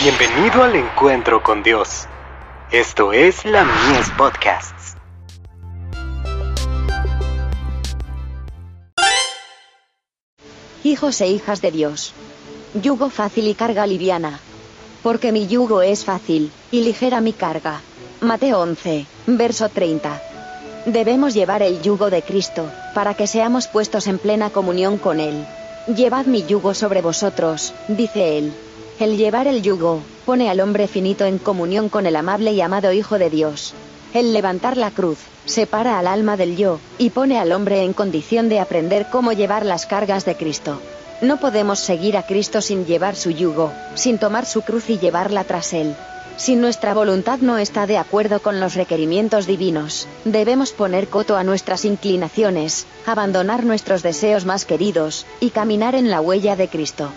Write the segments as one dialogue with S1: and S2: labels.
S1: Bienvenido al encuentro con Dios. Esto es la Mies Podcasts.
S2: Hijos e hijas de Dios. Yugo fácil y carga liviana. Porque mi yugo es fácil, y ligera mi carga. Mateo 11, verso 30. Debemos llevar el yugo de Cristo, para que seamos puestos en plena comunión con Él. Llevad mi yugo sobre vosotros, dice Él. El llevar el yugo, pone al hombre finito en comunión con el amable y amado Hijo de Dios. El levantar la cruz, separa al alma del yo, y pone al hombre en condición de aprender cómo llevar las cargas de Cristo. No podemos seguir a Cristo sin llevar su yugo, sin tomar su cruz y llevarla tras él. Si nuestra voluntad no está de acuerdo con los requerimientos divinos, debemos poner coto a nuestras inclinaciones, abandonar nuestros deseos más queridos, y caminar en la huella de Cristo.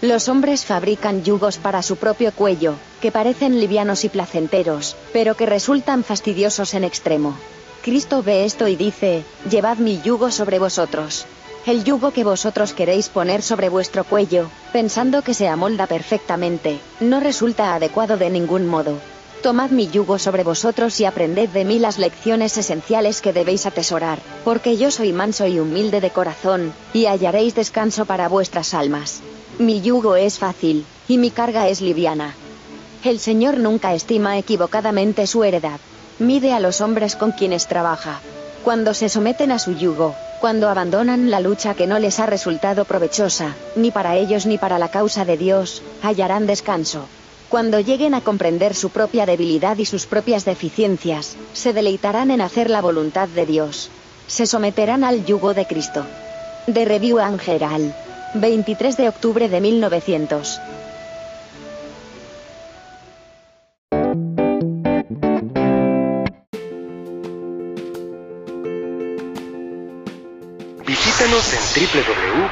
S2: Los hombres fabrican yugos para su propio cuello, que parecen livianos y placenteros, pero que resultan fastidiosos en extremo. Cristo ve esto y dice, llevad mi yugo sobre vosotros. El yugo que vosotros queréis poner sobre vuestro cuello, pensando que se amolda perfectamente, no resulta adecuado de ningún modo. Tomad mi yugo sobre vosotros y aprended de mí las lecciones esenciales que debéis atesorar, porque yo soy manso y humilde de corazón, y hallaréis descanso para vuestras almas. Mi yugo es fácil, y mi carga es liviana. El Señor nunca estima equivocadamente su heredad. Mide a los hombres con quienes trabaja. Cuando se someten a su yugo, cuando abandonan la lucha que no les ha resultado provechosa, ni para ellos ni para la causa de Dios, hallarán descanso. Cuando lleguen a comprender su propia debilidad y sus propias deficiencias, se deleitarán en hacer la voluntad de Dios. Se someterán al yugo de Cristo. De Review Angeral. 23 de octubre de 1900.
S1: Visítanos en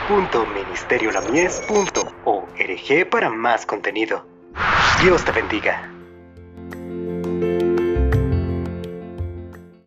S1: www.ministeriolamies.org para más contenido. Dios te bendiga.